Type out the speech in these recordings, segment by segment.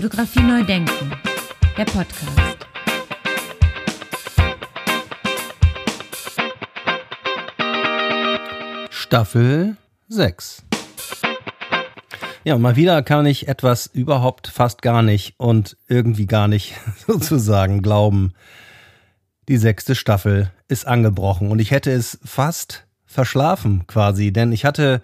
Fotografie neu denken, der Podcast. Staffel 6. Ja, mal wieder kann ich etwas überhaupt fast gar nicht und irgendwie gar nicht sozusagen glauben. Die sechste Staffel ist angebrochen und ich hätte es fast verschlafen quasi, denn ich hatte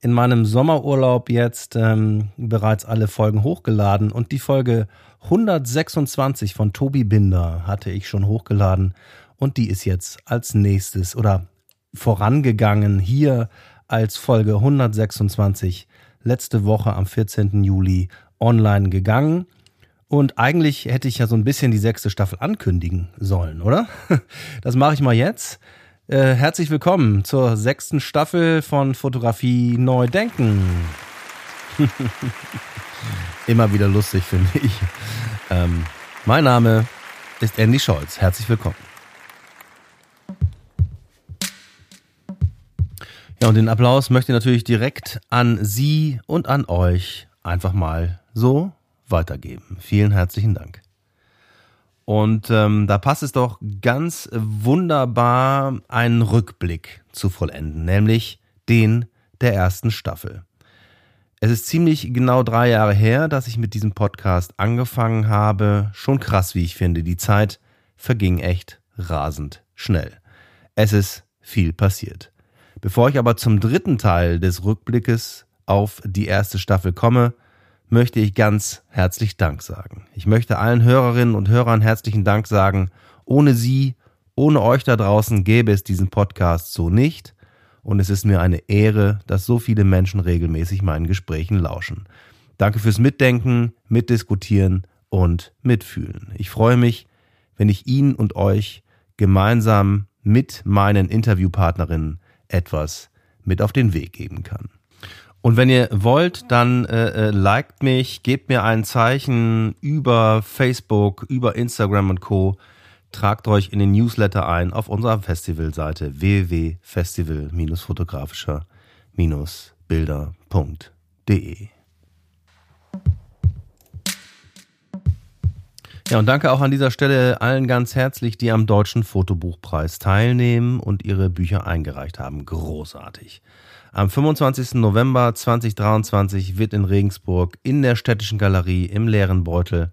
in meinem Sommerurlaub jetzt ähm, bereits alle Folgen hochgeladen und die Folge 126 von Tobi Binder hatte ich schon hochgeladen und die ist jetzt als nächstes oder vorangegangen hier als Folge 126 letzte Woche am 14. Juli online gegangen. Und eigentlich hätte ich ja so ein bisschen die sechste Staffel ankündigen sollen, oder? Das mache ich mal jetzt. Äh, herzlich willkommen zur sechsten Staffel von Fotografie Neu Denken. Immer wieder lustig, finde ich. Ähm, mein Name ist Andy Scholz. Herzlich willkommen. Ja, und den Applaus möchte ich natürlich direkt an Sie und an euch einfach mal so weitergeben. Vielen herzlichen Dank. Und ähm, da passt es doch ganz wunderbar, einen Rückblick zu vollenden, nämlich den der ersten Staffel. Es ist ziemlich genau drei Jahre her, dass ich mit diesem Podcast angefangen habe. Schon krass, wie ich finde. Die Zeit verging echt rasend schnell. Es ist viel passiert. Bevor ich aber zum dritten Teil des Rückblickes auf die erste Staffel komme, möchte ich ganz herzlich Dank sagen. Ich möchte allen Hörerinnen und Hörern herzlichen Dank sagen. Ohne Sie, ohne euch da draußen gäbe es diesen Podcast so nicht. Und es ist mir eine Ehre, dass so viele Menschen regelmäßig meinen Gesprächen lauschen. Danke fürs Mitdenken, Mitdiskutieren und Mitfühlen. Ich freue mich, wenn ich Ihnen und euch gemeinsam mit meinen Interviewpartnerinnen etwas mit auf den Weg geben kann. Und wenn ihr wollt, dann äh, äh, liked mich, gebt mir ein Zeichen über Facebook, über Instagram und Co. Tragt euch in den Newsletter ein auf unserer Festivalseite www.festival-fotografischer-bilder.de. Ja, und danke auch an dieser Stelle allen ganz herzlich, die am Deutschen Fotobuchpreis teilnehmen und ihre Bücher eingereicht haben. Großartig. Am 25. November 2023 wird in Regensburg in der Städtischen Galerie im leeren Beutel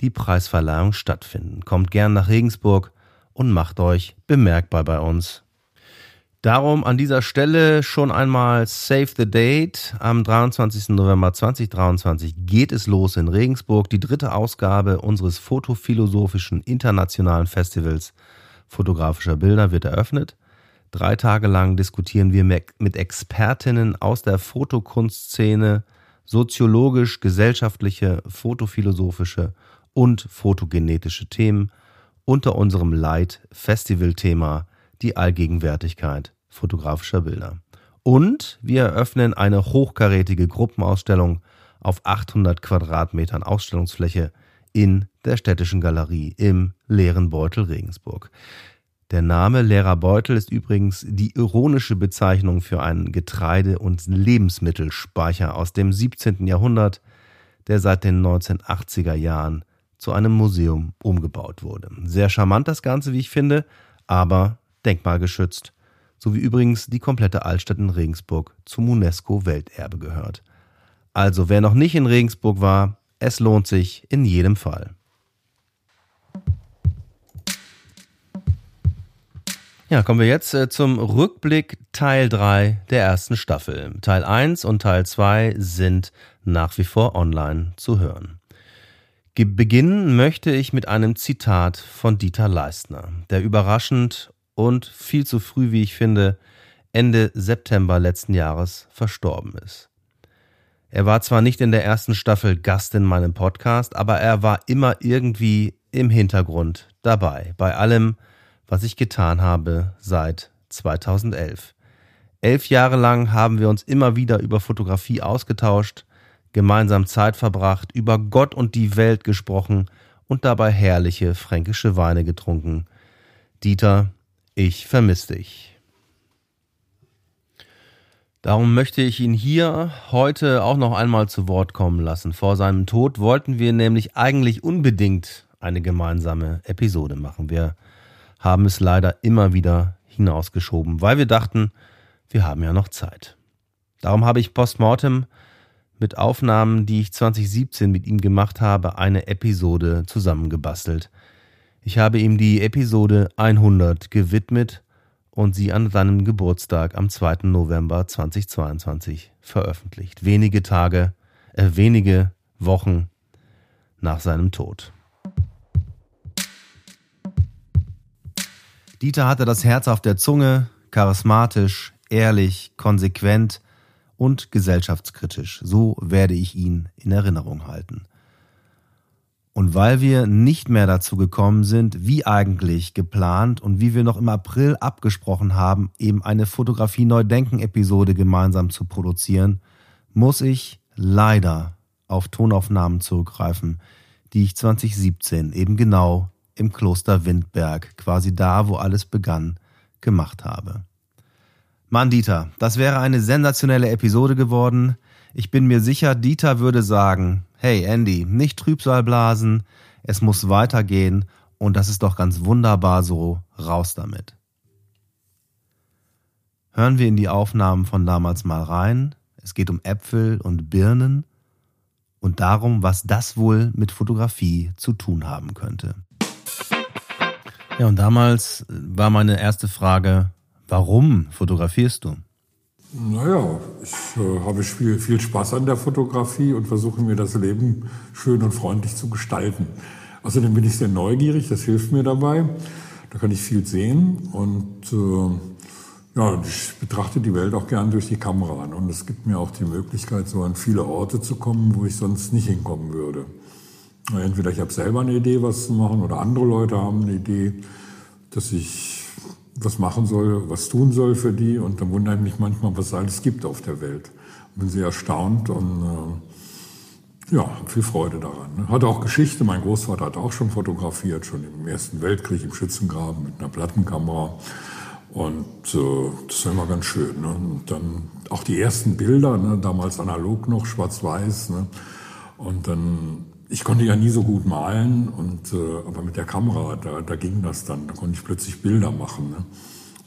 die Preisverleihung stattfinden. Kommt gern nach Regensburg und macht euch bemerkbar bei uns. Darum an dieser Stelle schon einmal Save the Date. Am 23. November 2023 geht es los in Regensburg. Die dritte Ausgabe unseres fotophilosophischen internationalen Festivals fotografischer Bilder wird eröffnet. Drei Tage lang diskutieren wir mit Expertinnen aus der Fotokunstszene soziologisch, gesellschaftliche, fotophilosophische und fotogenetische Themen unter unserem Light-Festival-Thema die Allgegenwärtigkeit fotografischer Bilder. Und wir eröffnen eine hochkarätige Gruppenausstellung auf 800 Quadratmetern Ausstellungsfläche in der Städtischen Galerie im leeren Beutel Regensburg. Der Name leerer Beutel ist übrigens die ironische Bezeichnung für einen Getreide- und Lebensmittelspeicher aus dem 17. Jahrhundert, der seit den 1980er Jahren zu einem Museum umgebaut wurde. Sehr charmant das Ganze, wie ich finde, aber denkmalgeschützt so wie übrigens die komplette Altstadt in Regensburg zum UNESCO-Welterbe gehört. Also wer noch nicht in Regensburg war, es lohnt sich in jedem Fall. Ja, kommen wir jetzt äh, zum Rückblick Teil 3 der ersten Staffel. Teil 1 und Teil 2 sind nach wie vor online zu hören. Beginnen möchte ich mit einem Zitat von Dieter Leistner, der überraschend und viel zu früh, wie ich finde, Ende September letzten Jahres verstorben ist. Er war zwar nicht in der ersten Staffel Gast in meinem Podcast, aber er war immer irgendwie im Hintergrund dabei, bei allem, was ich getan habe seit 2011. Elf Jahre lang haben wir uns immer wieder über Fotografie ausgetauscht, gemeinsam Zeit verbracht, über Gott und die Welt gesprochen und dabei herrliche fränkische Weine getrunken. Dieter, ich vermisse dich. Darum möchte ich ihn hier heute auch noch einmal zu Wort kommen lassen. Vor seinem Tod wollten wir nämlich eigentlich unbedingt eine gemeinsame Episode machen. Wir haben es leider immer wieder hinausgeschoben, weil wir dachten, wir haben ja noch Zeit. Darum habe ich postmortem mit Aufnahmen, die ich 2017 mit ihm gemacht habe, eine Episode zusammengebastelt. Ich habe ihm die Episode 100 gewidmet und sie an seinem Geburtstag am 2. November 2022 veröffentlicht. Wenige Tage, äh, wenige Wochen nach seinem Tod. Dieter hatte das Herz auf der Zunge, charismatisch, ehrlich, konsequent und gesellschaftskritisch. So werde ich ihn in Erinnerung halten. Und weil wir nicht mehr dazu gekommen sind, wie eigentlich geplant und wie wir noch im April abgesprochen haben, eben eine Fotografie Neudenken-Episode gemeinsam zu produzieren, muss ich leider auf Tonaufnahmen zurückgreifen, die ich 2017 eben genau im Kloster Windberg, quasi da, wo alles begann, gemacht habe. Mann, Dieter, das wäre eine sensationelle Episode geworden. Ich bin mir sicher, Dieter würde sagen, hey Andy, nicht Trübsal blasen, es muss weitergehen und das ist doch ganz wunderbar so, raus damit. Hören wir in die Aufnahmen von damals mal rein. Es geht um Äpfel und Birnen und darum, was das wohl mit Fotografie zu tun haben könnte. Ja, und damals war meine erste Frage, warum fotografierst du? Naja, ich äh, habe viel, viel Spaß an der Fotografie und versuche mir das Leben schön und freundlich zu gestalten. Außerdem bin ich sehr neugierig, das hilft mir dabei. Da kann ich viel sehen und äh, ja, ich betrachte die Welt auch gern durch die Kamera. Und es gibt mir auch die Möglichkeit, so an viele Orte zu kommen, wo ich sonst nicht hinkommen würde. Entweder ich habe selber eine Idee, was zu machen, oder andere Leute haben eine Idee, dass ich was machen soll, was tun soll für die. Und dann wundere ich mich manchmal, was es alles gibt auf der Welt. Bin sehr erstaunt und äh, ja, viel Freude daran. Ne? Hatte auch Geschichte. Mein Großvater hat auch schon fotografiert, schon im Ersten Weltkrieg im Schützengraben mit einer Plattenkamera. Und äh, das war immer ganz schön. Ne? Und dann auch die ersten Bilder, ne? damals analog noch, schwarz-weiß. Ne? Und dann ich konnte ja nie so gut malen, und, äh, aber mit der Kamera, da, da ging das dann. Da konnte ich plötzlich Bilder machen. Ne?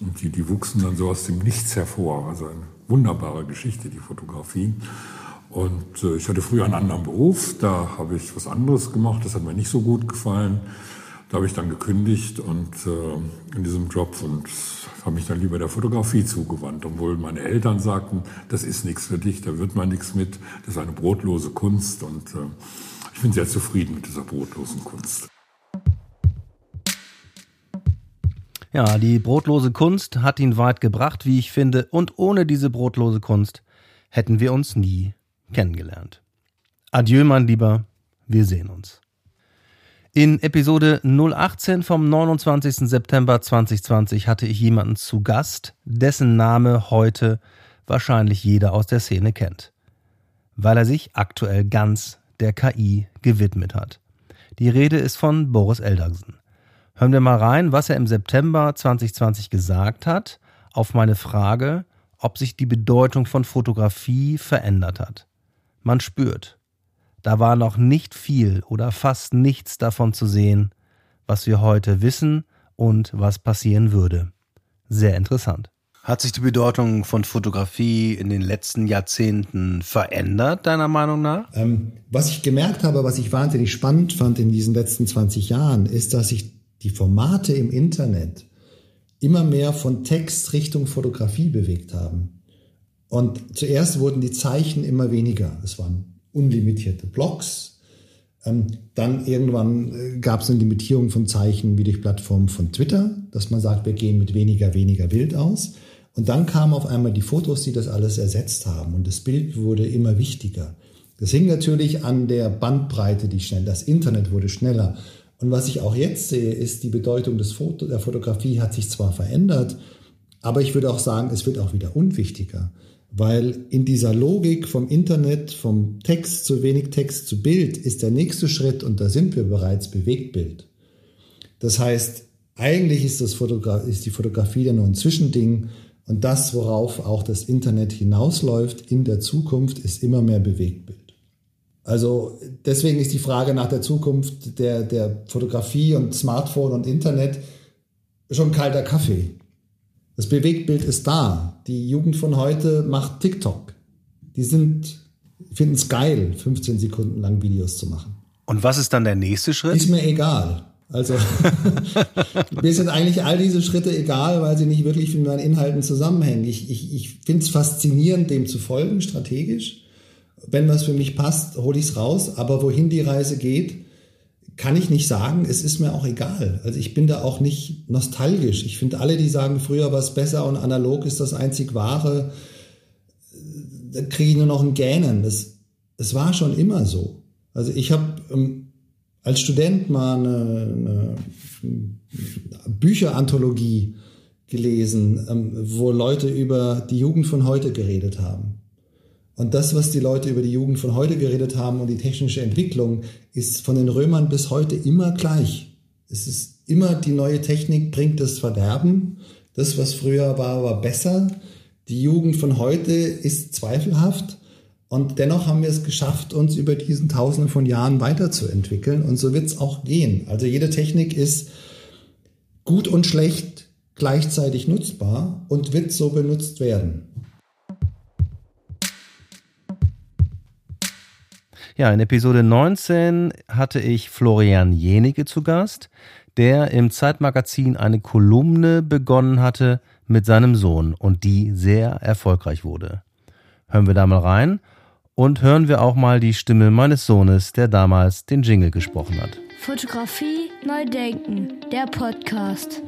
Und die, die wuchsen dann so aus dem Nichts hervor. Also eine wunderbare Geschichte, die Fotografie. Und äh, ich hatte früher einen anderen Beruf, da habe ich was anderes gemacht, das hat mir nicht so gut gefallen. Da habe ich dann gekündigt und äh, in diesem Job und habe mich dann lieber der Fotografie zugewandt, obwohl meine Eltern sagten, das ist nichts für dich, da wird man nichts mit, das ist eine brotlose Kunst und äh, ich bin sehr zufrieden mit dieser brotlosen Kunst. Ja, die brotlose Kunst hat ihn weit gebracht, wie ich finde, und ohne diese brotlose Kunst hätten wir uns nie kennengelernt. Adieu, mein Lieber, wir sehen uns. In Episode 018 vom 29. September 2020 hatte ich jemanden zu Gast, dessen Name heute wahrscheinlich jeder aus der Szene kennt, weil er sich aktuell ganz der KI gewidmet hat. Die Rede ist von Boris Eldagsen. Hören wir mal rein, was er im September 2020 gesagt hat, auf meine Frage, ob sich die Bedeutung von Fotografie verändert hat. Man spürt, da war noch nicht viel oder fast nichts davon zu sehen, was wir heute wissen und was passieren würde. Sehr interessant. Hat sich die Bedeutung von Fotografie in den letzten Jahrzehnten verändert, deiner Meinung nach? Ähm, was ich gemerkt habe, was ich wahnsinnig spannend fand in diesen letzten 20 Jahren, ist, dass sich die Formate im Internet immer mehr von Text Richtung Fotografie bewegt haben. Und zuerst wurden die Zeichen immer weniger. Es waren unlimitierte Blogs. Ähm, dann irgendwann äh, gab es eine Limitierung von Zeichen wie durch Plattformen von Twitter, dass man sagt, wir gehen mit weniger, weniger Bild aus. Und dann kamen auf einmal die Fotos, die das alles ersetzt haben. Und das Bild wurde immer wichtiger. Das hing natürlich an der Bandbreite, die schnell, das Internet wurde schneller. Und was ich auch jetzt sehe, ist, die Bedeutung des Foto, der Fotografie hat sich zwar verändert, aber ich würde auch sagen, es wird auch wieder unwichtiger. Weil in dieser Logik vom Internet, vom Text zu wenig Text zu Bild, ist der nächste Schritt, und da sind wir bereits, Bewegtbild. Das heißt, eigentlich ist, das Fotogra ist die Fotografie ja nur ein Zwischending Und das, worauf auch das Internet hinausläuft in der Zukunft, ist immer mehr Bewegtbild. Also deswegen ist die Frage nach der Zukunft der, der Fotografie und Smartphone und Internet schon kalter Kaffee. Das Bewegtbild ist da. Die Jugend von heute macht TikTok. Die sind, finden es geil, 15 Sekunden lang Videos zu machen. Und was ist dann der nächste Schritt? Ist mir egal. Also mir sind eigentlich all diese Schritte egal, weil sie nicht wirklich mit meinen Inhalten zusammenhängen. Ich, ich, ich finde es faszinierend, dem zu folgen, strategisch. Wenn was für mich passt, hole ich es raus. Aber wohin die Reise geht, kann ich nicht sagen. Es ist mir auch egal. Also ich bin da auch nicht nostalgisch. Ich finde alle, die sagen, früher war es besser und analog ist das einzig wahre, da kriege ich nur noch ein Gähnen. Das, das war schon immer so. Also ich habe als Student mal eine, eine Bücheranthologie gelesen, ähm, wo Leute über die Jugend von heute geredet haben. Und das, was die Leute über die Jugend von heute geredet haben und die technische Entwicklung, ist von den Römern bis heute immer gleich. Es ist immer die neue Technik bringt das Verderben. Das, was früher war, war besser. Die Jugend von heute ist zweifelhaft. Und dennoch haben wir es geschafft, uns über diesen Tausenden von Jahren weiterzuentwickeln. Und so wird es auch gehen. Also jede Technik ist gut und schlecht gleichzeitig nutzbar und wird so benutzt werden. Ja, in Episode 19 hatte ich Florian Jenige zu Gast, der im Zeitmagazin eine Kolumne begonnen hatte mit seinem Sohn und die sehr erfolgreich wurde. Hören wir da mal rein und hören wir auch mal die Stimme meines Sohnes, der damals den Jingle gesprochen hat. Fotografie neu denken, der Podcast.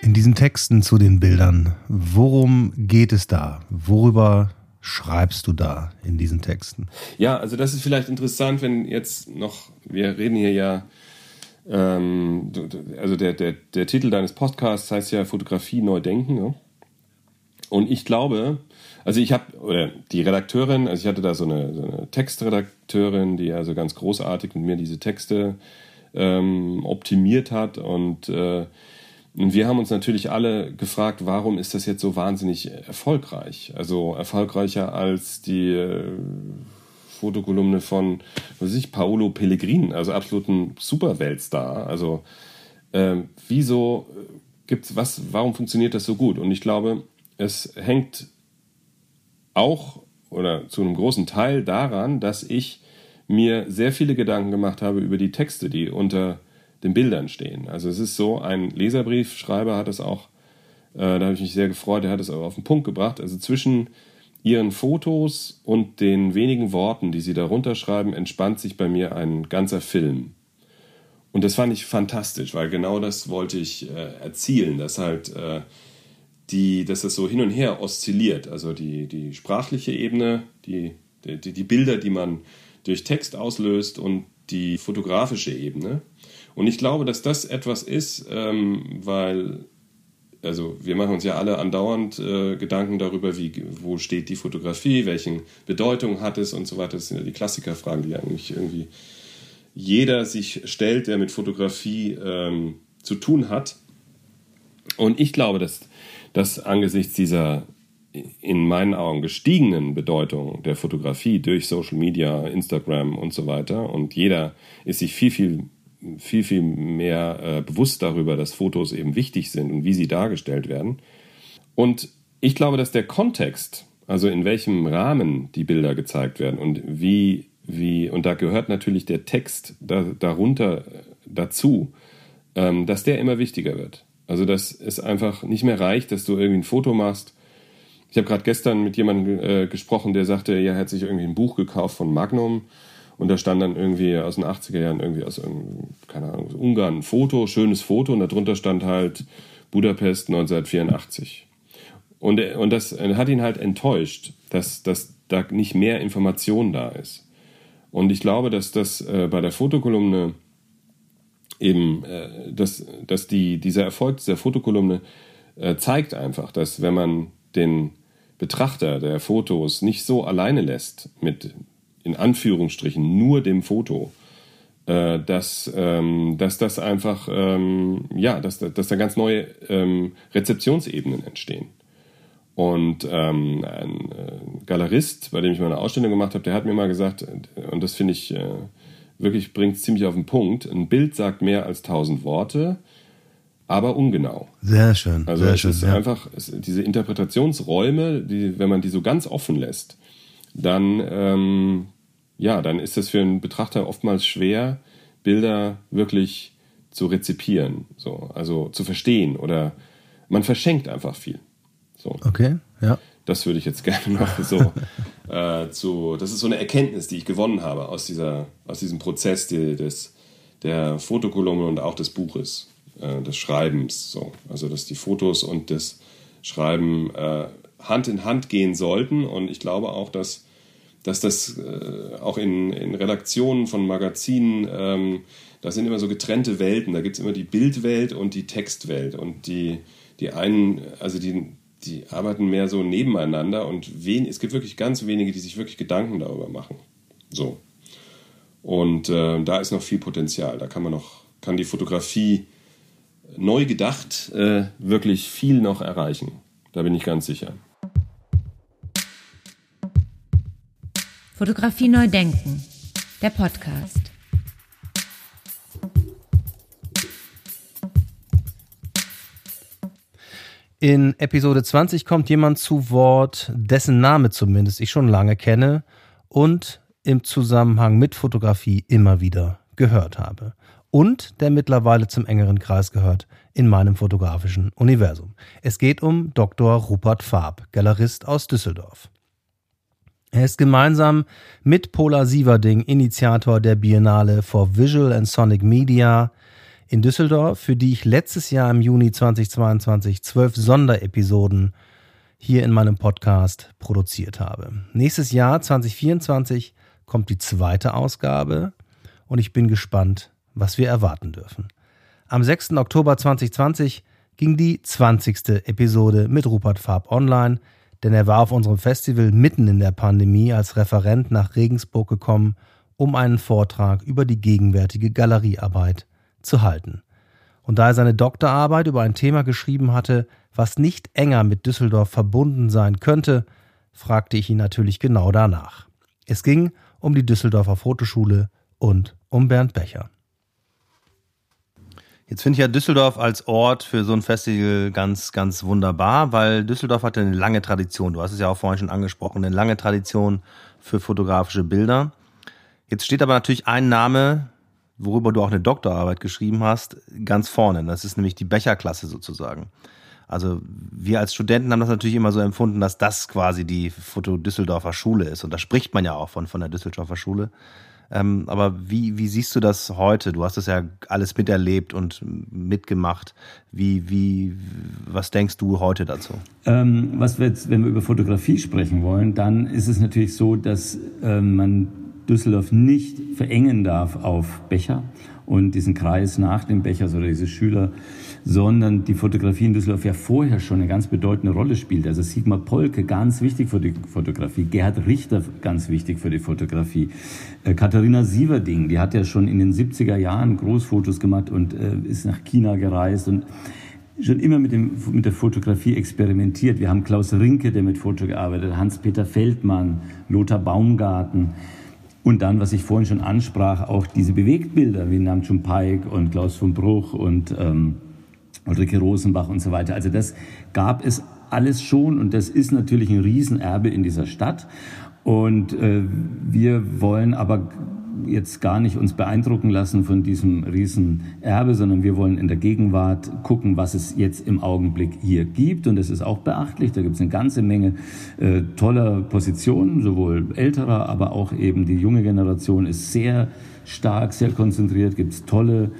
In diesen Texten zu den Bildern, worum geht es da? Worüber schreibst du da in diesen Texten? Ja, also das ist vielleicht interessant, wenn jetzt noch, wir reden hier ja, ähm, also der, der, der Titel deines Podcasts heißt ja Fotografie neu denken. Ja? Und ich glaube, also ich habe, oder die Redakteurin, also ich hatte da so eine, so eine Textredakteurin, die also ganz großartig mit mir diese Texte ähm, optimiert hat und äh, und wir haben uns natürlich alle gefragt, warum ist das jetzt so wahnsinnig erfolgreich? Also erfolgreicher als die äh, Fotokolumne von, was weiß ich, Paolo Pellegrin, also absoluten Superweltstar. Also äh, wieso gibt's was, warum funktioniert das so gut? Und ich glaube, es hängt auch oder zu einem großen Teil daran, dass ich mir sehr viele Gedanken gemacht habe über die Texte, die unter den Bildern stehen. Also es ist so, ein Leserbriefschreiber hat es auch, äh, da habe ich mich sehr gefreut, der hat es auch auf den Punkt gebracht. Also zwischen ihren Fotos und den wenigen Worten, die sie darunter schreiben, entspannt sich bei mir ein ganzer Film. Und das fand ich fantastisch, weil genau das wollte ich äh, erzielen, dass halt äh, die, dass das so hin und her oszilliert. Also die, die sprachliche Ebene, die, die, die Bilder, die man durch Text auslöst und die fotografische Ebene. Und ich glaube, dass das etwas ist, ähm, weil, also wir machen uns ja alle andauernd äh, Gedanken darüber, wie, wo steht die Fotografie, welche Bedeutung hat es und so weiter. Das sind ja die Klassikerfragen, die eigentlich irgendwie jeder sich stellt, der mit Fotografie ähm, zu tun hat. Und ich glaube, dass dass angesichts dieser in meinen Augen gestiegenen Bedeutung der Fotografie durch Social Media, Instagram und so weiter und jeder ist sich viel, viel, viel, viel mehr äh, bewusst darüber, dass Fotos eben wichtig sind und wie sie dargestellt werden. Und ich glaube, dass der Kontext, also in welchem Rahmen die Bilder gezeigt werden und wie, wie und da gehört natürlich der Text da, darunter äh, dazu, ähm, dass der immer wichtiger wird. Also, dass es einfach nicht mehr reicht, dass du irgendwie ein Foto machst. Ich habe gerade gestern mit jemandem äh, gesprochen, der sagte, ja, er hat sich irgendwie ein Buch gekauft von Magnum und da stand dann irgendwie aus den 80er Jahren irgendwie aus keine Ahnung, aus Ungarn ein Foto, schönes Foto und darunter stand halt Budapest 1984. Und, und das hat ihn halt enttäuscht, dass, dass da nicht mehr Information da ist. Und ich glaube, dass das äh, bei der Fotokolumne eben, äh, dass, dass die, dieser Erfolg dieser Fotokolumne äh, zeigt einfach, dass wenn man den Betrachter der Fotos nicht so alleine lässt mit in Anführungsstrichen nur dem Foto, äh, dass, ähm, dass das einfach, ähm, ja, dass, dass da ganz neue ähm, Rezeptionsebenen entstehen. Und ein Galerist, bei dem ich mal eine Ausstellung gemacht habe, der hat mir mal gesagt, und das finde ich wirklich, bringt ziemlich auf den Punkt, ein Bild sagt mehr als tausend Worte, aber ungenau. Sehr schön. Also sehr es schön, ist ja. einfach es, diese Interpretationsräume, die, wenn man die so ganz offen lässt, dann, ähm, ja, dann ist es für einen Betrachter oftmals schwer, Bilder wirklich zu rezipieren, so, also zu verstehen oder man verschenkt einfach viel. So. Okay, ja. Das würde ich jetzt gerne noch so äh, zu. Das ist so eine Erkenntnis, die ich gewonnen habe aus, dieser, aus diesem Prozess die, des, der Fotokolumne und auch des Buches, äh, des Schreibens. So. Also, dass die Fotos und das Schreiben äh, Hand in Hand gehen sollten. Und ich glaube auch, dass, dass das äh, auch in, in Redaktionen von Magazinen, ähm, da sind immer so getrennte Welten. Da gibt es immer die Bildwelt und die Textwelt. Und die, die einen, also die die arbeiten mehr so nebeneinander und wen, es gibt wirklich ganz wenige, die sich wirklich Gedanken darüber machen. So. Und äh, da ist noch viel Potenzial. Da kann man noch, kann die Fotografie neu gedacht äh, wirklich viel noch erreichen. Da bin ich ganz sicher. Fotografie neu denken. Der Podcast. In Episode 20 kommt jemand zu Wort, dessen Name zumindest ich schon lange kenne und im Zusammenhang mit Fotografie immer wieder gehört habe. Und der mittlerweile zum engeren Kreis gehört in meinem fotografischen Universum. Es geht um Dr. Rupert Farb, Galerist aus Düsseldorf. Er ist gemeinsam mit Pola Sieverding Initiator der Biennale for Visual and Sonic Media, in Düsseldorf, für die ich letztes Jahr im Juni 2022 zwölf Sonderepisoden hier in meinem Podcast produziert habe. Nächstes Jahr 2024 kommt die zweite Ausgabe und ich bin gespannt, was wir erwarten dürfen. Am 6. Oktober 2020 ging die 20. Episode mit Rupert Farb online, denn er war auf unserem Festival mitten in der Pandemie als Referent nach Regensburg gekommen, um einen Vortrag über die gegenwärtige Galeriearbeit zu halten. Und da er seine Doktorarbeit über ein Thema geschrieben hatte, was nicht enger mit Düsseldorf verbunden sein könnte, fragte ich ihn natürlich genau danach. Es ging um die Düsseldorfer Fotoschule und um Bernd Becher. Jetzt finde ich ja Düsseldorf als Ort für so ein Festival ganz, ganz wunderbar, weil Düsseldorf hatte eine lange Tradition. Du hast es ja auch vorhin schon angesprochen, eine lange Tradition für fotografische Bilder. Jetzt steht aber natürlich ein Name, worüber du auch eine Doktorarbeit geschrieben hast, ganz vorne. Das ist nämlich die Becherklasse sozusagen. Also wir als Studenten haben das natürlich immer so empfunden, dass das quasi die Foto Düsseldorfer Schule ist. Und da spricht man ja auch von, von der Düsseldorfer Schule. Ähm, aber wie, wie siehst du das heute? Du hast das ja alles miterlebt und mitgemacht. Wie, wie, was denkst du heute dazu? Ähm, was wir jetzt, wenn wir über Fotografie sprechen wollen, dann ist es natürlich so, dass ähm, man Düsseldorf nicht verengen darf auf Becher und diesen Kreis nach dem Becher oder diese Schüler, sondern die Fotografie in Düsseldorf ja vorher schon eine ganz bedeutende Rolle spielt. Also Sigmar Polke, ganz wichtig für die Fotografie, Gerhard Richter, ganz wichtig für die Fotografie, äh, Katharina Sieverding, die hat ja schon in den 70er Jahren Großfotos gemacht und äh, ist nach China gereist und schon immer mit, dem, mit der Fotografie experimentiert. Wir haben Klaus Rinke, der mit Foto gearbeitet hat, Hans-Peter Feldmann, Lothar Baumgarten, und dann, was ich vorhin schon ansprach, auch diese Bewegtbilder wie Namjoon Paik und Klaus von Bruch und ähm, Ulrike Rosenbach und so weiter. Also das gab es alles schon und das ist natürlich ein Riesenerbe in dieser Stadt. Und äh, wir wollen aber jetzt gar nicht uns beeindrucken lassen von diesem Riesenerbe, sondern wir wollen in der Gegenwart gucken, was es jetzt im Augenblick hier gibt. Und das ist auch beachtlich. Da gibt es eine ganze Menge äh, toller Positionen, sowohl älterer, aber auch eben die junge Generation ist sehr stark, sehr konzentriert. Gibt es tolle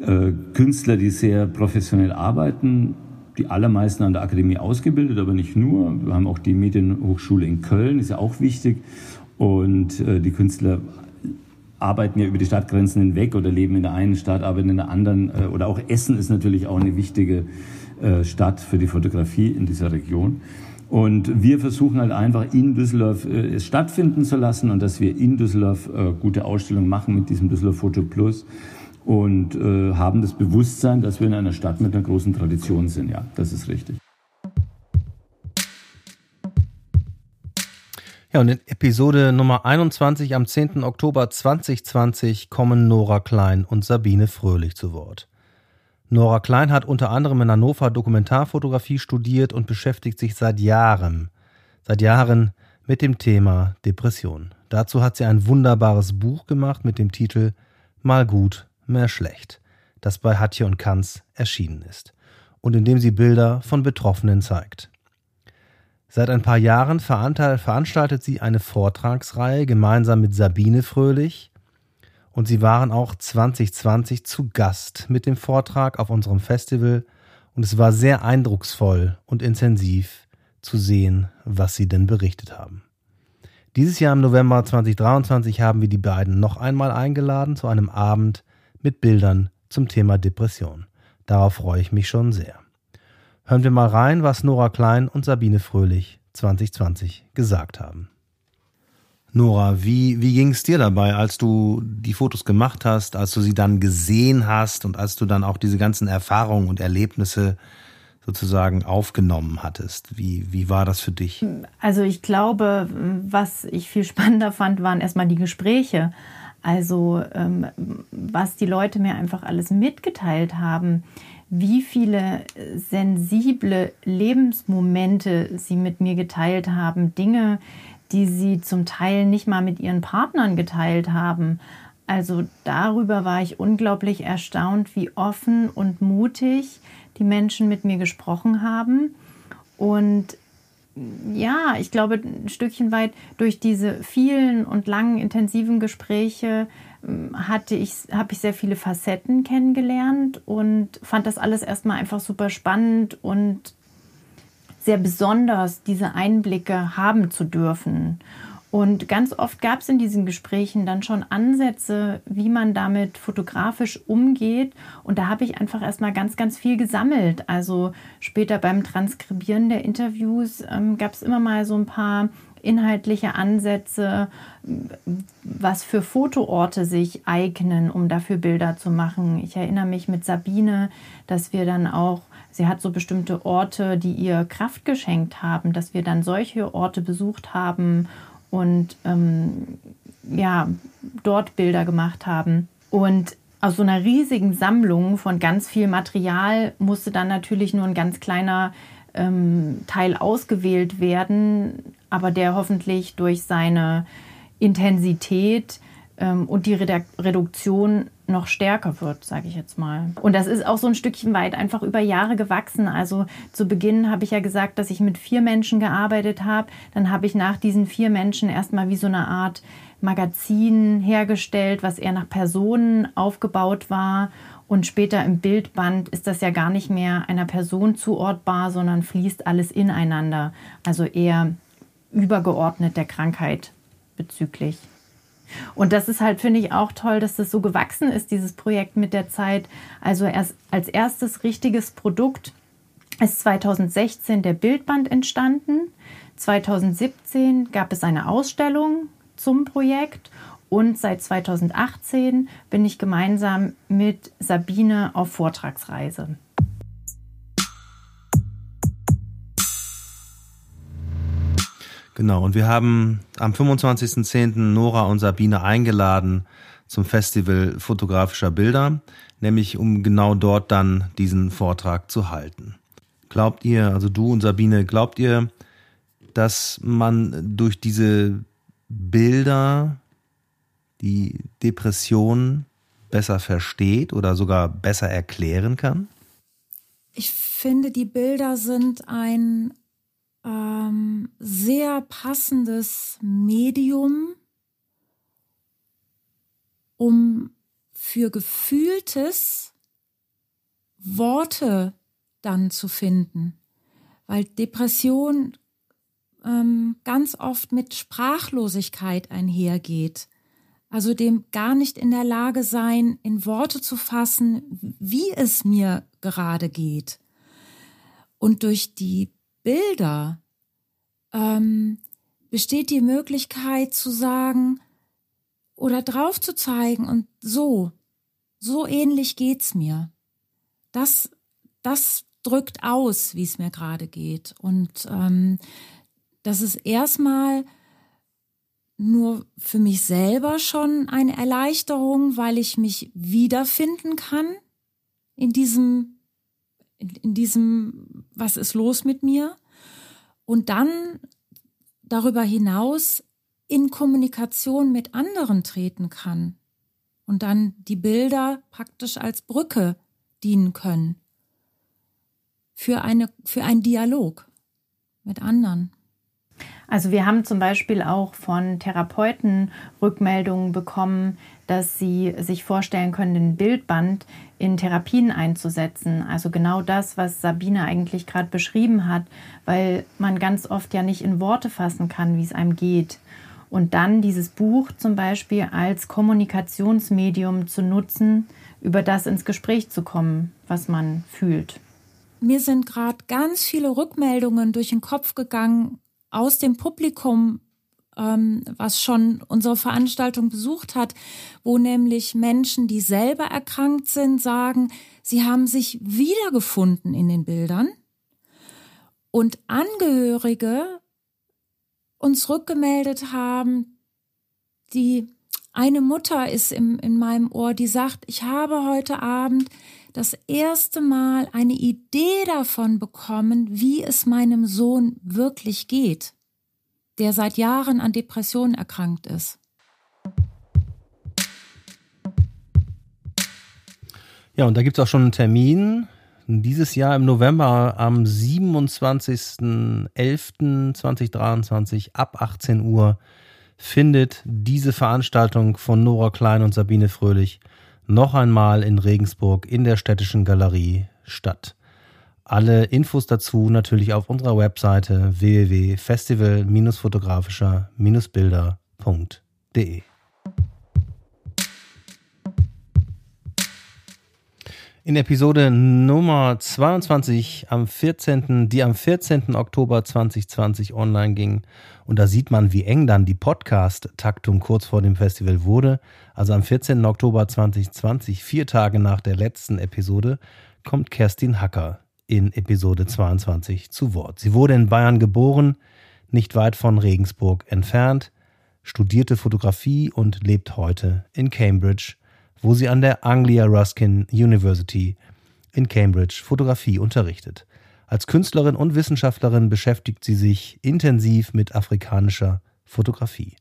äh, Künstler, die sehr professionell arbeiten. Die allermeisten an der Akademie ausgebildet, aber nicht nur. Wir haben auch die Medienhochschule in Köln, ist ja auch wichtig. Und äh, die Künstler arbeiten ja über die Stadtgrenzen hinweg oder leben in der einen Stadt, arbeiten in der anderen. Äh, oder auch Essen ist natürlich auch eine wichtige äh, Stadt für die Fotografie in dieser Region. Und wir versuchen halt einfach in Düsseldorf äh, es stattfinden zu lassen und dass wir in Düsseldorf äh, gute Ausstellungen machen mit diesem Düsseldorf Foto Plus und äh, haben das Bewusstsein, dass wir in einer Stadt mit einer großen Tradition sind. Ja, das ist richtig. Ja, und in Episode Nummer 21 am 10. Oktober 2020 kommen Nora Klein und Sabine Fröhlich zu Wort. Nora Klein hat unter anderem in Hannover Dokumentarfotografie studiert und beschäftigt sich seit Jahren, seit Jahren mit dem Thema Depression. Dazu hat sie ein wunderbares Buch gemacht mit dem Titel Mal gut, mehr schlecht, das bei Hatje und Kanz erschienen ist und in dem sie Bilder von Betroffenen zeigt. Seit ein paar Jahren veranstaltet sie eine Vortragsreihe gemeinsam mit Sabine Fröhlich, und sie waren auch 2020 zu Gast mit dem Vortrag auf unserem Festival und es war sehr eindrucksvoll und intensiv zu sehen, was sie denn berichtet haben. Dieses Jahr im November 2023 haben wir die beiden noch einmal eingeladen zu einem Abend mit Bildern zum Thema Depression. Darauf freue ich mich schon sehr. Hören wir mal rein, was Nora Klein und Sabine Fröhlich 2020 gesagt haben. Nora, wie, wie ging es dir dabei, als du die Fotos gemacht hast, als du sie dann gesehen hast und als du dann auch diese ganzen Erfahrungen und Erlebnisse sozusagen aufgenommen hattest? Wie, wie war das für dich? Also ich glaube, was ich viel spannender fand, waren erstmal die Gespräche. Also ähm, was die Leute mir einfach alles mitgeteilt haben, wie viele sensible Lebensmomente sie mit mir geteilt haben, Dinge, die sie zum Teil nicht mal mit ihren Partnern geteilt haben. Also darüber war ich unglaublich erstaunt, wie offen und mutig die Menschen mit mir gesprochen haben. Und ja, ich glaube, ein Stückchen weit durch diese vielen und langen, intensiven Gespräche hatte ich, habe ich sehr viele Facetten kennengelernt und fand das alles erstmal einfach super spannend und sehr besonders, diese Einblicke haben zu dürfen. Und ganz oft gab es in diesen Gesprächen dann schon Ansätze, wie man damit fotografisch umgeht. Und da habe ich einfach erstmal ganz, ganz viel gesammelt. Also später beim Transkribieren der Interviews ähm, gab es immer mal so ein paar inhaltliche Ansätze, was für Fotoorte sich eignen, um dafür Bilder zu machen. Ich erinnere mich mit Sabine, dass wir dann auch Sie hat so bestimmte Orte, die ihr Kraft geschenkt haben, dass wir dann solche Orte besucht haben und ähm, ja, dort Bilder gemacht haben. Und aus so einer riesigen Sammlung von ganz viel Material musste dann natürlich nur ein ganz kleiner ähm, Teil ausgewählt werden, aber der hoffentlich durch seine Intensität ähm, und die Reduktion noch stärker wird, sage ich jetzt mal. Und das ist auch so ein Stückchen weit einfach über Jahre gewachsen. Also zu Beginn habe ich ja gesagt, dass ich mit vier Menschen gearbeitet habe. Dann habe ich nach diesen vier Menschen erstmal wie so eine Art Magazin hergestellt, was eher nach Personen aufgebaut war. Und später im Bildband ist das ja gar nicht mehr einer Person zuordbar, sondern fließt alles ineinander. Also eher übergeordnet der Krankheit bezüglich. Und das ist halt, finde ich, auch toll, dass das so gewachsen ist, dieses Projekt mit der Zeit. Also erst als erstes richtiges Produkt ist 2016 der Bildband entstanden. 2017 gab es eine Ausstellung zum Projekt und seit 2018 bin ich gemeinsam mit Sabine auf Vortragsreise. Genau, und wir haben am 25.10. Nora und Sabine eingeladen zum Festival fotografischer Bilder, nämlich um genau dort dann diesen Vortrag zu halten. Glaubt ihr, also du und Sabine, glaubt ihr, dass man durch diese Bilder die Depression besser versteht oder sogar besser erklären kann? Ich finde, die Bilder sind ein ähm, sehr passendes Medium, um für Gefühltes Worte dann zu finden, weil Depression ähm, ganz oft mit Sprachlosigkeit einhergeht. Also dem gar nicht in der Lage sein, in Worte zu fassen, wie es mir gerade geht. Und durch die Bilder ähm, besteht die Möglichkeit zu sagen oder drauf zu zeigen und so, so ähnlich geht's mir. Das, das drückt aus, wie es mir gerade geht. Und ähm, das ist erstmal nur für mich selber schon eine Erleichterung, weil ich mich wiederfinden kann in diesem, in, in diesem, was ist los mit mir? Und dann darüber hinaus in Kommunikation mit anderen treten kann und dann die Bilder praktisch als Brücke dienen können für eine, für einen Dialog mit anderen. Also wir haben zum Beispiel auch von Therapeuten Rückmeldungen bekommen, dass sie sich vorstellen können, den Bildband in Therapien einzusetzen. Also genau das, was Sabine eigentlich gerade beschrieben hat, weil man ganz oft ja nicht in Worte fassen kann, wie es einem geht. Und dann dieses Buch zum Beispiel als Kommunikationsmedium zu nutzen, über das ins Gespräch zu kommen, was man fühlt. Mir sind gerade ganz viele Rückmeldungen durch den Kopf gegangen aus dem Publikum, ähm, was schon unsere Veranstaltung besucht hat, wo nämlich Menschen, die selber erkrankt sind, sagen, sie haben sich wiedergefunden in den Bildern. Und Angehörige uns rückgemeldet haben, die eine Mutter ist im, in meinem Ohr, die sagt, ich habe heute Abend das erste Mal eine Idee davon bekommen, wie es meinem Sohn wirklich geht, der seit Jahren an Depressionen erkrankt ist. Ja, und da gibt es auch schon einen Termin. Dieses Jahr im November am 27.11.2023 ab 18 Uhr findet diese Veranstaltung von Nora Klein und Sabine Fröhlich noch einmal in Regensburg in der Städtischen Galerie statt. Alle Infos dazu natürlich auf unserer Webseite www.festival-fotografischer-bilder.de. In Episode Nummer 22 am 14., die am 14. Oktober 2020 online ging. Und da sieht man, wie eng dann die Podcast-Taktung kurz vor dem Festival wurde. Also am 14. Oktober 2020, vier Tage nach der letzten Episode, kommt Kerstin Hacker in Episode 22 zu Wort. Sie wurde in Bayern geboren, nicht weit von Regensburg entfernt, studierte Fotografie und lebt heute in Cambridge wo sie an der Anglia Ruskin University in Cambridge Fotografie unterrichtet. Als Künstlerin und Wissenschaftlerin beschäftigt sie sich intensiv mit afrikanischer Fotografie.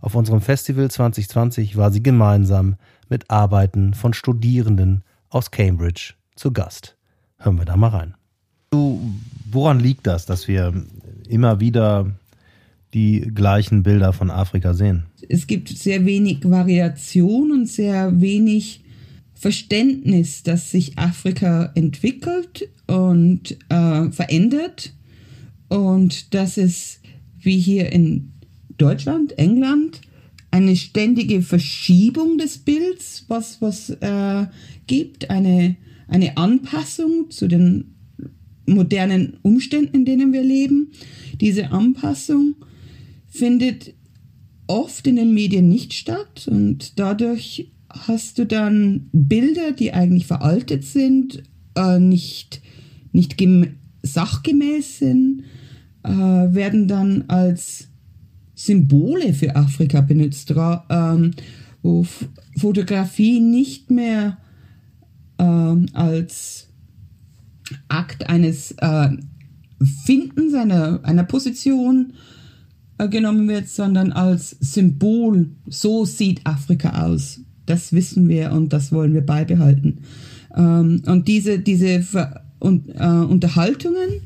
Auf unserem Festival 2020 war sie gemeinsam mit Arbeiten von Studierenden aus Cambridge zu Gast. Hören wir da mal rein. Woran liegt das, dass wir immer wieder die gleichen Bilder von Afrika sehen? Es gibt sehr wenig Variation und sehr wenig Verständnis, dass sich Afrika entwickelt und äh, verändert und dass es wie hier in Deutschland, England, eine ständige Verschiebung des Bilds, was was äh, gibt, eine eine Anpassung zu den modernen Umständen, in denen wir leben. Diese Anpassung findet oft in den Medien nicht statt und dadurch hast du dann Bilder, die eigentlich veraltet sind, äh, nicht, nicht sachgemäß sind, äh, werden dann als Symbole für Afrika benutzt, ähm, wo F Fotografie nicht mehr äh, als Akt eines äh, Findens einer, einer Position äh, genommen wird, sondern als Symbol. So sieht Afrika aus. Das wissen wir und das wollen wir beibehalten. Ähm, und diese, diese Ver und, äh, Unterhaltungen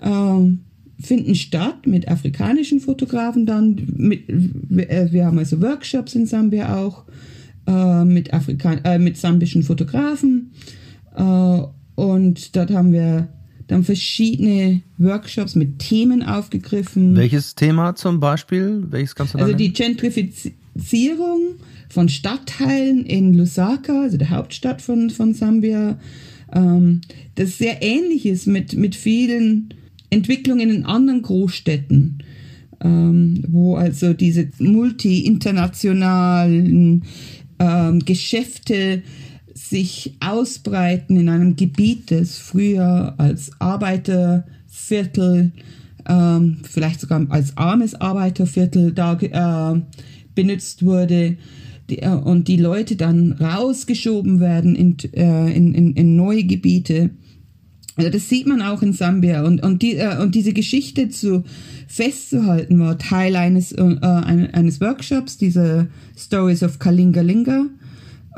äh, finden statt mit afrikanischen Fotografen dann. Mit, äh, wir haben also Workshops in Sambia auch äh, mit, Afrikan äh, mit sambischen Fotografen. und dort haben wir dann verschiedene Workshops mit Themen aufgegriffen. Welches Thema zum Beispiel? Welches kannst du Also die Gentrifizierung von Stadtteilen in Lusaka, also der Hauptstadt von, von Sambia, ähm, das sehr ähnlich ist mit, mit vielen Entwicklungen in anderen Großstädten, ähm, wo also diese multi-internationalen ähm, Geschäfte sich ausbreiten in einem Gebiet, das früher als Arbeiterviertel, ähm, vielleicht sogar als armes Arbeiterviertel da äh, benutzt wurde die, äh, und die Leute dann rausgeschoben werden in, äh, in, in, in neue Gebiete. Also das sieht man auch in Sambia und, und, die, äh, und diese Geschichte zu festzuhalten war Teil eines, äh, eines Workshops, diese Stories of Kalingalinga.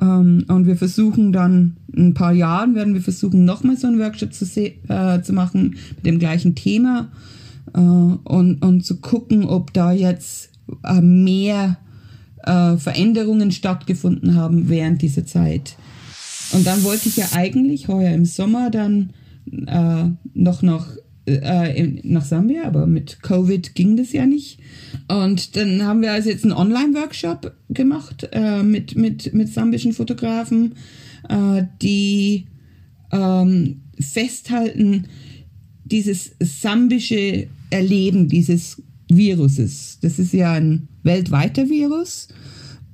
Ähm, und wir versuchen dann, in ein paar Jahren werden wir versuchen, nochmal so einen Workshop zu, äh, zu machen mit dem gleichen Thema äh, und, und zu gucken, ob da jetzt äh, mehr äh, Veränderungen stattgefunden haben während dieser Zeit. Und dann wollte ich ja eigentlich heuer im Sommer dann äh, noch nach äh, nach Sambia, aber mit Covid ging das ja nicht. Und dann haben wir also jetzt einen Online-Workshop gemacht äh, mit, mit, mit sambischen Fotografen, äh, die ähm, festhalten, dieses sambische Erleben dieses Viruses. Das ist ja ein weltweiter Virus.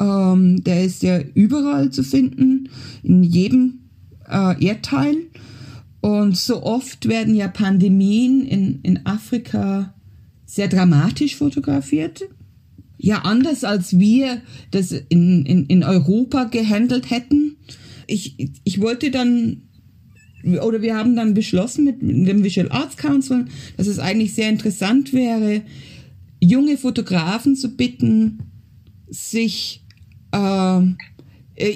Ähm, der ist ja überall zu finden, in jedem äh, Erdteil. Und so oft werden ja Pandemien in, in Afrika sehr dramatisch fotografiert. Ja, anders als wir das in, in, in Europa gehandelt hätten. Ich, ich wollte dann, oder wir haben dann beschlossen mit dem Visual Arts Council, dass es eigentlich sehr interessant wäre, junge Fotografen zu bitten, sich äh,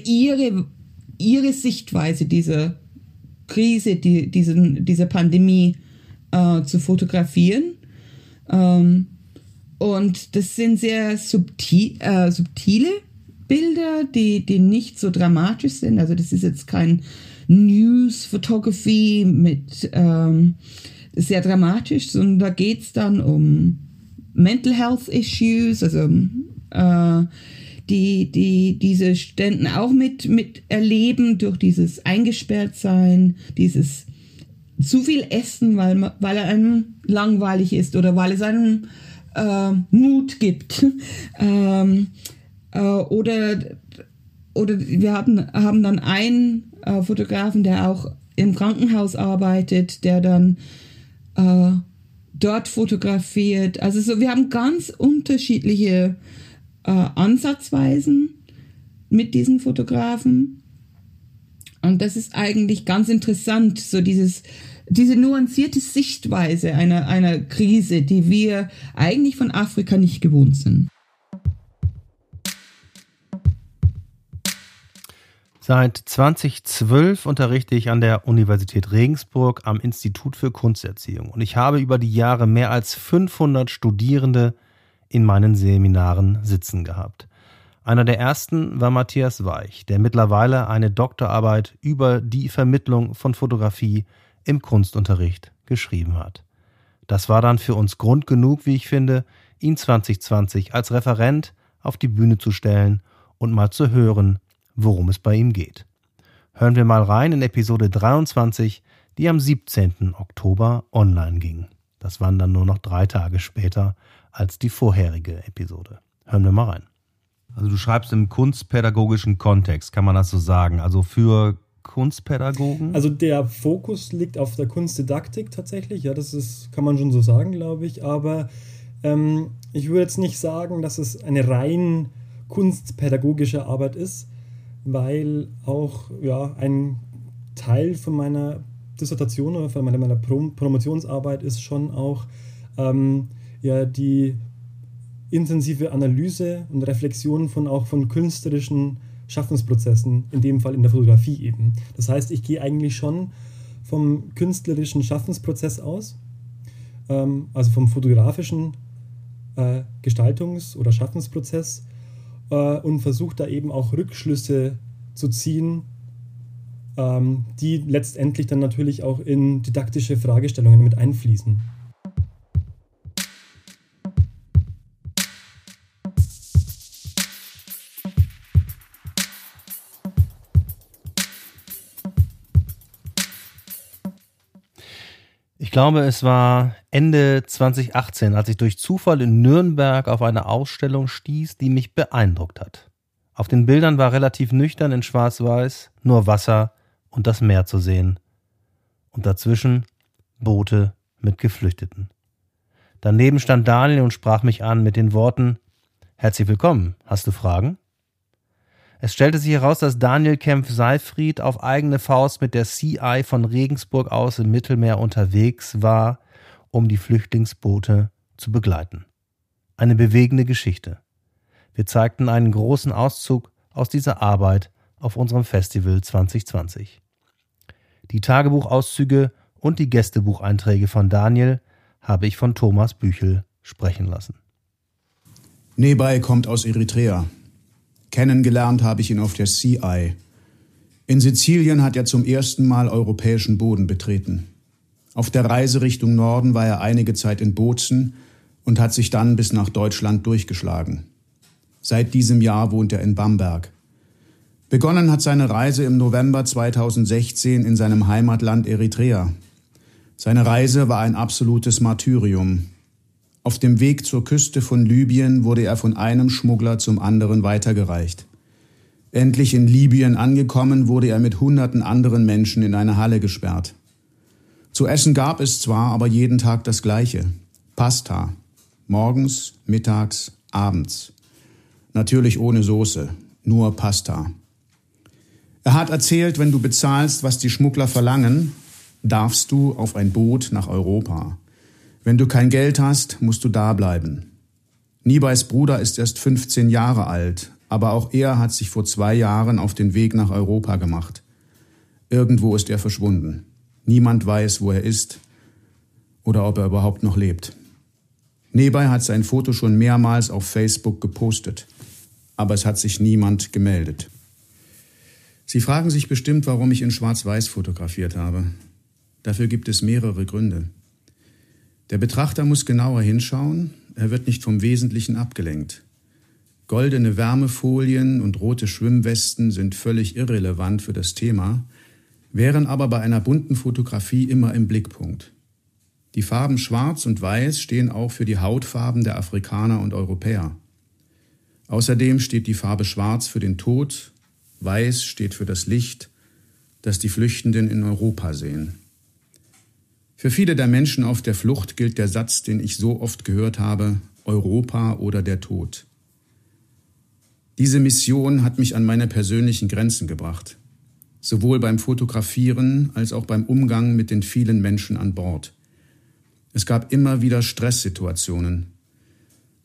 ihre, ihre Sichtweise dieser Krise, die, diesen, diese Pandemie äh, zu fotografieren. Ähm, und das sind sehr subtil, äh, subtile Bilder, die, die nicht so dramatisch sind. Also das ist jetzt kein News Photography mit ähm, sehr dramatisch, sondern da geht es dann um Mental Health Issues, also äh, die, die diese Ständen auch mit, mit erleben durch dieses Eingesperrtsein, dieses zu viel Essen, weil, weil er einem langweilig ist oder weil es einem äh, Mut gibt. ähm, äh, oder, oder wir haben, haben dann einen äh, Fotografen, der auch im Krankenhaus arbeitet, der dann äh, dort fotografiert. Also so, wir haben ganz unterschiedliche äh, Ansatzweisen mit diesen Fotografen. Und das ist eigentlich ganz interessant, so dieses, diese nuancierte Sichtweise einer, einer Krise, die wir eigentlich von Afrika nicht gewohnt sind. Seit 2012 unterrichte ich an der Universität Regensburg am Institut für Kunsterziehung und ich habe über die Jahre mehr als 500 Studierende in meinen Seminaren sitzen gehabt. Einer der ersten war Matthias Weich, der mittlerweile eine Doktorarbeit über die Vermittlung von Fotografie im Kunstunterricht geschrieben hat. Das war dann für uns Grund genug, wie ich finde, ihn 2020 als Referent auf die Bühne zu stellen und mal zu hören, worum es bei ihm geht. Hören wir mal rein in Episode 23, die am 17. Oktober online ging. Das waren dann nur noch drei Tage später als die vorherige Episode. Hören wir mal rein. Also du schreibst im kunstpädagogischen Kontext, kann man das so sagen? Also für Kunstpädagogen? Also der Fokus liegt auf der Kunstdidaktik tatsächlich, ja, das ist, kann man schon so sagen, glaube ich. Aber ähm, ich würde jetzt nicht sagen, dass es eine rein kunstpädagogische Arbeit ist, weil auch ja, ein Teil von meiner Dissertation oder von meiner, meiner Prom Promotionsarbeit ist schon auch ähm, ja die intensive Analyse und Reflexion von auch von künstlerischen Schaffensprozessen, in dem Fall in der Fotografie eben. Das heißt, ich gehe eigentlich schon vom künstlerischen Schaffensprozess aus, ähm, also vom fotografischen äh, Gestaltungs- oder Schaffensprozess äh, und versuche da eben auch Rückschlüsse zu ziehen, die letztendlich dann natürlich auch in didaktische Fragestellungen mit einfließen. glaube, es war Ende 2018, als ich durch Zufall in Nürnberg auf eine Ausstellung stieß, die mich beeindruckt hat. Auf den Bildern war relativ nüchtern in Schwarz-Weiß nur Wasser und das Meer zu sehen. Und dazwischen Boote mit Geflüchteten. Daneben stand Daniel und sprach mich an mit den Worten Herzlich willkommen, hast du Fragen? Es stellte sich heraus, dass Daniel Kempf Seifried auf eigene Faust mit der CI von Regensburg aus im Mittelmeer unterwegs war, um die Flüchtlingsboote zu begleiten. Eine bewegende Geschichte. Wir zeigten einen großen Auszug aus dieser Arbeit auf unserem Festival 2020. Die Tagebuchauszüge und die Gästebucheinträge von Daniel habe ich von Thomas Büchel sprechen lassen. Nebei kommt aus Eritrea. Kennengelernt habe ich ihn auf der CI. In Sizilien hat er zum ersten Mal europäischen Boden betreten. Auf der Reise Richtung Norden war er einige Zeit in Bozen und hat sich dann bis nach Deutschland durchgeschlagen. Seit diesem Jahr wohnt er in Bamberg. Begonnen hat seine Reise im November 2016 in seinem Heimatland Eritrea. Seine Reise war ein absolutes Martyrium. Auf dem Weg zur Küste von Libyen wurde er von einem Schmuggler zum anderen weitergereicht. Endlich in Libyen angekommen, wurde er mit hunderten anderen Menschen in eine Halle gesperrt. Zu essen gab es zwar, aber jeden Tag das gleiche. Pasta. Morgens, mittags, abends. Natürlich ohne Soße, nur Pasta. Er hat erzählt, wenn du bezahlst, was die Schmuggler verlangen, darfst du auf ein Boot nach Europa. Wenn du kein Geld hast, musst du da bleiben. Nibais Bruder ist erst 15 Jahre alt, aber auch er hat sich vor zwei Jahren auf den Weg nach Europa gemacht. Irgendwo ist er verschwunden. Niemand weiß, wo er ist oder ob er überhaupt noch lebt. Nebai hat sein Foto schon mehrmals auf Facebook gepostet aber es hat sich niemand gemeldet. Sie fragen sich bestimmt, warum ich in Schwarz-Weiß fotografiert habe. Dafür gibt es mehrere Gründe. Der Betrachter muss genauer hinschauen, er wird nicht vom Wesentlichen abgelenkt. Goldene Wärmefolien und rote Schwimmwesten sind völlig irrelevant für das Thema, wären aber bei einer bunten Fotografie immer im Blickpunkt. Die Farben Schwarz und Weiß stehen auch für die Hautfarben der Afrikaner und Europäer. Außerdem steht die Farbe Schwarz für den Tod, Weiß steht für das Licht, das die Flüchtenden in Europa sehen. Für viele der Menschen auf der Flucht gilt der Satz, den ich so oft gehört habe, Europa oder der Tod. Diese Mission hat mich an meine persönlichen Grenzen gebracht, sowohl beim Fotografieren als auch beim Umgang mit den vielen Menschen an Bord. Es gab immer wieder Stresssituationen,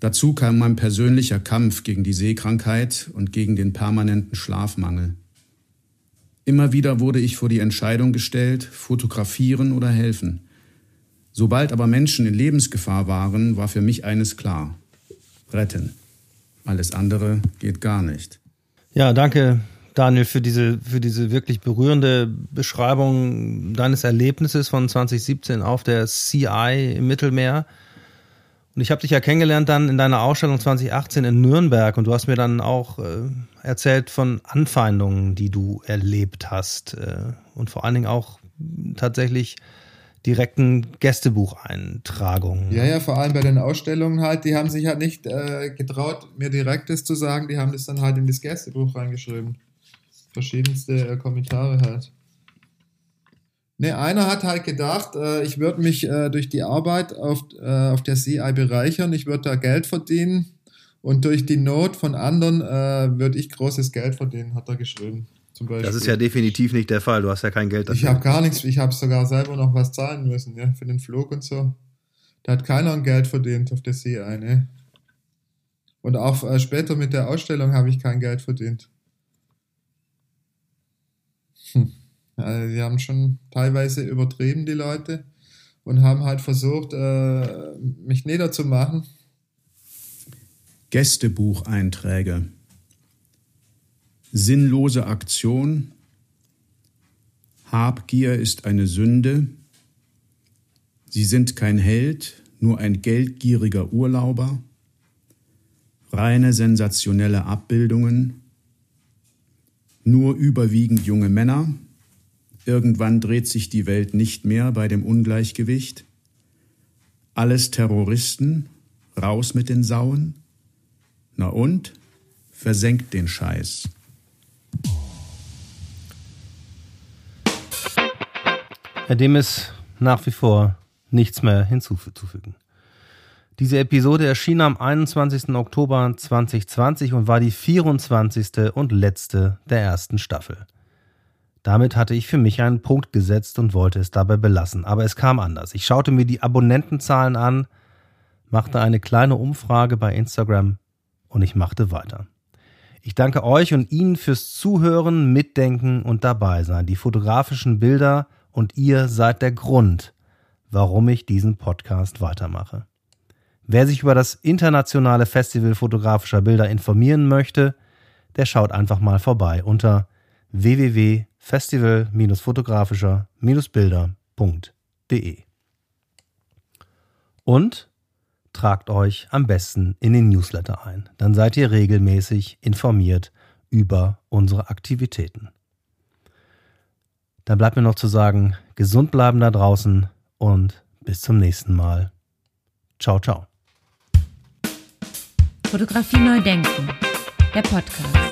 Dazu kam mein persönlicher Kampf gegen die Seekrankheit und gegen den permanenten Schlafmangel. Immer wieder wurde ich vor die Entscheidung gestellt, fotografieren oder helfen. Sobald aber Menschen in Lebensgefahr waren, war für mich eines klar. Retten. Alles andere geht gar nicht. Ja, danke, Daniel, für diese, für diese wirklich berührende Beschreibung deines Erlebnisses von 2017 auf der CI im Mittelmeer. Und ich habe dich ja kennengelernt dann in deiner Ausstellung 2018 in Nürnberg und du hast mir dann auch äh, erzählt von Anfeindungen, die du erlebt hast äh, und vor allen Dingen auch tatsächlich direkten Gästebucheintragungen. Ja, ja, vor allem bei den Ausstellungen halt, die haben sich halt nicht äh, getraut, mir direktes zu sagen, die haben das dann halt in das Gästebuch reingeschrieben. Verschiedenste äh, Kommentare halt. Ne, einer hat halt gedacht, äh, ich würde mich äh, durch die Arbeit auf, äh, auf der CI bereichern, ich würde da Geld verdienen und durch die Not von anderen äh, würde ich großes Geld verdienen, hat er geschrieben. Zum Beispiel. Das ist ja definitiv nicht der Fall, du hast ja kein Geld dafür. Ich habe gar nichts, ich habe sogar selber noch was zahlen müssen, ja, für den Flug und so. Da hat keiner ein Geld verdient auf der CI, ne? Und auch äh, später mit der Ausstellung habe ich kein Geld verdient. Hm. Also die haben schon teilweise übertrieben, die Leute, und haben halt versucht, äh, mich niederzumachen. Gästebucheinträge. Sinnlose Aktion. Habgier ist eine Sünde. Sie sind kein Held, nur ein geldgieriger Urlauber. Reine sensationelle Abbildungen. Nur überwiegend junge Männer Irgendwann dreht sich die Welt nicht mehr bei dem Ungleichgewicht. Alles Terroristen, raus mit den Sauen. Na und? Versenkt den Scheiß. Ja, dem ist nach wie vor nichts mehr hinzuzufügen. Diese Episode erschien am 21. Oktober 2020 und war die 24. und letzte der ersten Staffel. Damit hatte ich für mich einen Punkt gesetzt und wollte es dabei belassen, aber es kam anders. Ich schaute mir die Abonnentenzahlen an, machte eine kleine Umfrage bei Instagram und ich machte weiter. Ich danke euch und Ihnen fürs Zuhören, Mitdenken und dabei sein. Die fotografischen Bilder und ihr seid der Grund, warum ich diesen Podcast weitermache. Wer sich über das internationale Festival fotografischer Bilder informieren möchte, der schaut einfach mal vorbei unter www.festival-fotografischer-bilder.de. Und tragt euch am besten in den Newsletter ein. Dann seid ihr regelmäßig informiert über unsere Aktivitäten. Dann bleibt mir noch zu sagen, gesund bleiben da draußen und bis zum nächsten Mal. Ciao, ciao. Fotografie neu denken. Der Podcast.